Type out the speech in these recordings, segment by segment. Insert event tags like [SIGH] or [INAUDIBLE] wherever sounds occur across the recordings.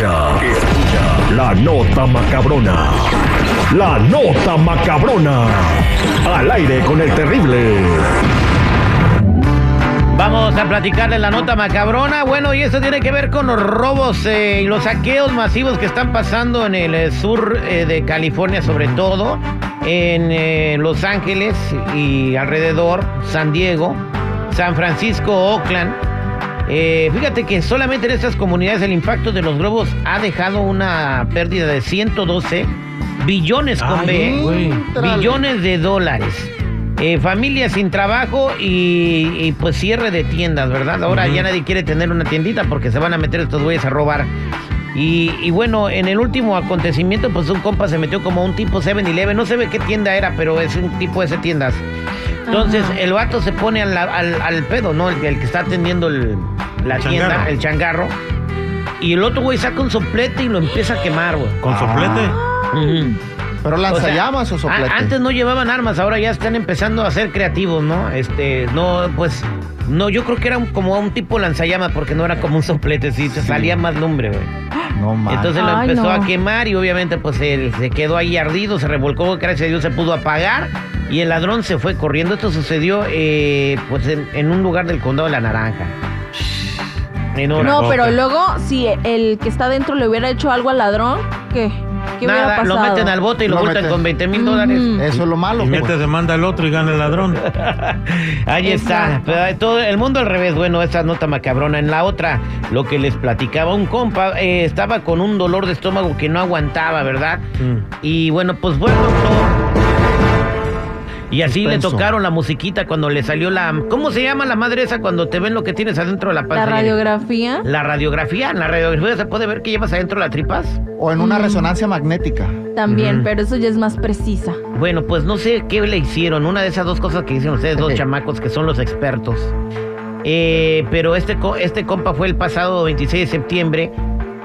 La nota macabrona. La nota macabrona. Al aire con el terrible. Vamos a platicarle la nota macabrona. Bueno, y eso tiene que ver con los robos eh, y los saqueos masivos que están pasando en el eh, sur eh, de California, sobre todo en Los Ángeles y alrededor, San Diego, San Francisco, Oakland. Eh, fíjate que solamente en estas comunidades el impacto de los robos ha dejado una pérdida de 112 billones con Ay, B, güey. billones de dólares. Eh, familias sin trabajo y, y, pues cierre de tiendas, ¿verdad? Ahora ya nadie quiere tener una tiendita porque se van a meter estos güeyes a robar. Y, y bueno, en el último acontecimiento, pues un compa se metió como un tipo 7-Eleven. No se ve qué tienda era, pero es un tipo de ese tiendas. Entonces el vato se pone al, al- al pedo, ¿no? El, el que está atendiendo el- la tienda, changarro. el changarro. Y el otro güey saca un soplete y lo empieza a quemar, güey. ¿Con soplete? Ujú. ¿Pero lanzallamas o, sea, soplete? a- Antes no llevaban armas, ahora ya están empezando a ser creativos, ¿no? Este, no, pues, no, yo creo que era un- como un tipo lanzallamas porque no era como un soplete, sí, te salía más lumbre, güey. No mames. Entonces lo Ay, empezó no. a quemar y obviamente pues él se quedó ahí ardido, se revolcó, gracias a Dios se pudo apagar y el ladrón se fue corriendo. Esto sucedió eh, pues en, en un lugar del condado de La Naranja. En. No, pero luego, si el que está dentro le hubiera hecho algo al ladrón, ¿qué? ¿Qué hubiera Nada, pasado? lo meten al bote y lo, Lo multan meten. con 20 mil dólares. Eso es lo malo. Y pues. mete demanda al otro y gana el ladrón. [LAUGHS] Ahí está. Exacto. Pero todo el mundo al revés. Bueno, esta nota macabrona. En la otra, lo que les platicaba un compa, eh, estaba con un dolor de estómago que no aguantaba, ¿verdad? Mm. Y bueno, pues fue al doctor. Y así le tocaron la musiquita cuando le salió la... ¿Cómo se llama la madre esa cuando te ven lo que tienes adentro de la panza? La radiografía. La radiografía. En la radiografía se puede ver que llevas adentro las tripas. O en una Mm. resonancia magnética. También, pero eso ya es más precisa. Bueno, pues no sé qué le hicieron. Una de esas dos cosas que hicieron ustedes, dos chamacos que son los expertos. Eh, pero este, co- este compa fue el pasado 26 de septiembre.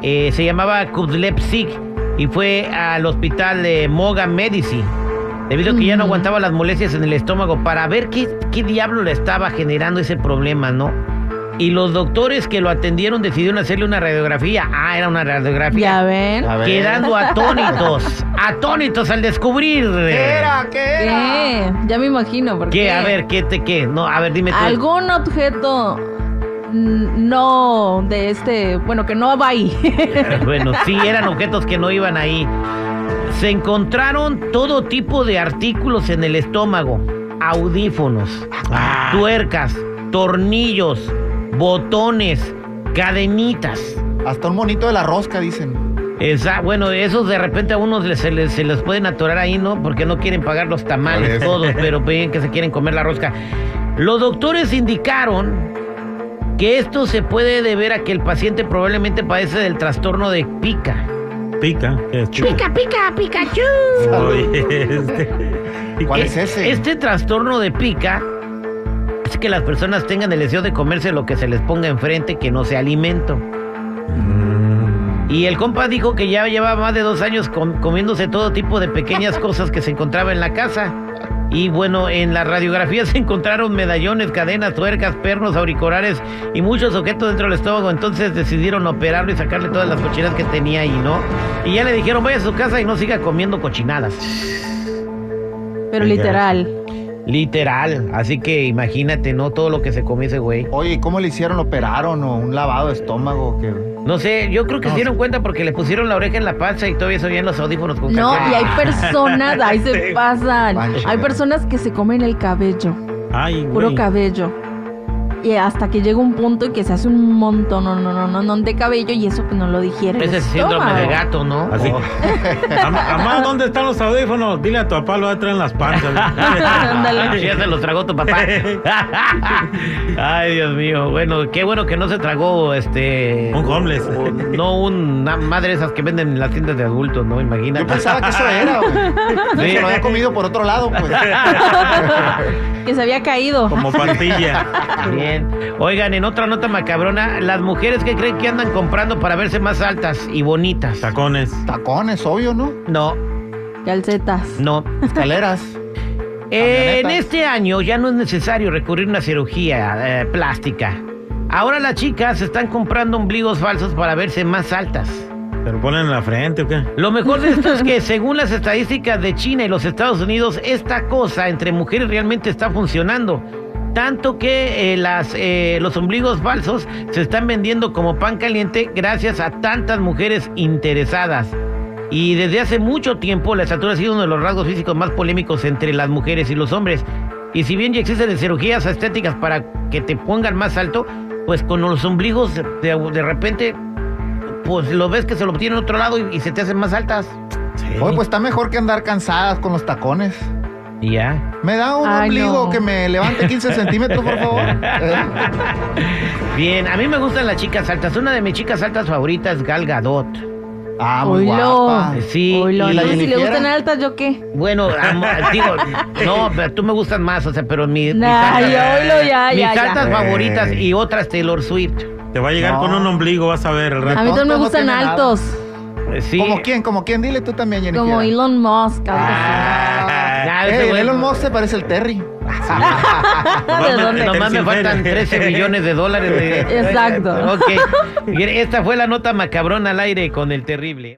Eh, se llamaba Kudlepsik y fue al hospital de Moga Medici. Debido a que ya no aguantaba las molestias en el estómago para ver qué, qué diablo le estaba generando ese problema, ¿no? Y los doctores que lo atendieron decidieron hacerle una radiografía. Ah, era una radiografía. Ya ven. A ver. Quedando atónitos, [LAUGHS] atónitos al descubrir. ¿Qué era? ¿Qué era? ¿Qué? Ya me imagino. ¿por ¿Qué? A ver, ¿qué te qué? No, a ver, dime tú. Algún objeto no de este, bueno, que no va ahí. [LAUGHS] Bueno, sí, eran [LAUGHS] objetos que no iban ahí. Se encontraron todo tipo de artículos en el estómago. Audífonos, Ah. tuercas, tornillos, botones, cadenitas. Hasta un monito de la rosca, dicen. Esa, bueno, esos de repente a unos se les, se les pueden atorar ahí, ¿no? Porque no quieren pagar los tamales todos, pero ven que se quieren comer la rosca. Los doctores indicaron que esto se puede deber a que el paciente probablemente padece del trastorno de pica. Pica. ¿Qué es? Pica, pica, Pikachu. Este. [LAUGHS] ¿Cuál es ese? Este trastorno de pica es que las personas tengan el deseo de comerse lo que se les ponga enfrente que no sea alimento. Mm. Y el compa dijo que ya llevaba más de dos años com- comiéndose todo tipo de pequeñas cosas que se encontraba en la casa. Y bueno, en la radiografía [LAUGHS] se encontraron medallones, cadenas, tuercas, pernos, auriculares y muchos objetos dentro del estómago. Entonces decidieron operarlo y sacarle todas las cochinadas que tenía ahí, ¿no? Y ya le dijeron, vaya a su casa y no siga comiendo cochinadas. Pero literal. Literal. Así que imagínate, ¿no? Todo lo que se come ese güey. Oye, ¿y ¿cómo le hicieron? ¿Lo operaron o un lavado de estómago? ¿Qué? No sé, yo creo que No, se dieron sí. cuenta porque le pusieron la oreja en la panza y todavía se oían los audífonos con No, y hay personas, ahí se [LAUGHS] pasan. Pancho. Hay personas que se comen el cabello, Ay, güey. puro cabello. Y hasta que llega un punto en que se hace un montón, no, no, no, no, no, de cabello y eso pues no lo digiere. el Ese es síndrome de gato, ¿no? Así. Oh. [LAUGHS] Am- Amá, ¿dónde están los audífonos? Dile a tu papá, lo va a traer en las panzas. [LAUGHS] Ándale. ya se los tragó tu papá. [LAUGHS] Ay, Dios mío. Bueno, qué bueno que no se tragó este. Un homeless. No una madre esas que venden en las tiendas de adultos, ¿no? Imagínate. Yo pensaba que eso era, güey. Sí. Se lo había comido por otro lado, pues. Que se había caído. Como pastilla. [LAUGHS] Bien. Oigan, en otra nota macabrona, las mujeres que creen que andan comprando para verse más altas y bonitas. Tacones. Tacones, obvio, ¿no? No, Calcetas. no. Escaleras. [LAUGHS] En este año ya no es necesario recurrir a una cirugía eh, plástica. Ahora las chicas están comprando ombligos falsos para verse más altas. ¿Se lo ponen en la frente o qué? Lo mejor de esto es que según las estadísticas de China y los Estados Unidos, esta cosa entre mujeres realmente está funcionando. Tanto que eh, las, eh, los ombligos falsos se están vendiendo como pan caliente gracias a tantas mujeres interesadas. Y desde hace mucho tiempo la estatura ha sido uno de los rasgos físicos más polémicos entre las mujeres y los hombres. Y si bien ya existen cirugías estéticas para que te pongan más alto, pues con los ombligos de, de repente, pues lo ves que se lo obtienen a otro lado y, y se te hacen más altas. Sí. Oye, pues está mejor que andar cansadas con los tacones. Y ya. ¿Me da un Ay, ombligo no. que me levante 15 [LAUGHS] centímetros, por favor? Bien, a mí me gustan las chicas altas. Una de mis chicas altas favoritas es Gal Gadot. Ah, muy Oilo. guapa. Sí, Oilo, y- no, si le gustan altas, ¿yo qué? Bueno, [LAUGHS] digo, no, pero tú me gustan más, o sea, pero mi, mis Nah, ya, oilo, ya, mis ya, ya. altas Ey. favoritas y otras Taylor Swift. Te va a llegar No. con un ombligo, vas a ver el A rato. mí también me no gustan altos. Eh, Sí. ¿Como quién? ¿Como quién? Dile tú también, Jennifer. Como Elon Musk, Ah, ese Eh, Elon Musk se parece el Terry. así. [LAUGHS] ¿De dónde? Nomás me faltan feria. 13 millones de dólares. de- Exacto. Ok. Esta fue la nota macabrona al aire con el terrible.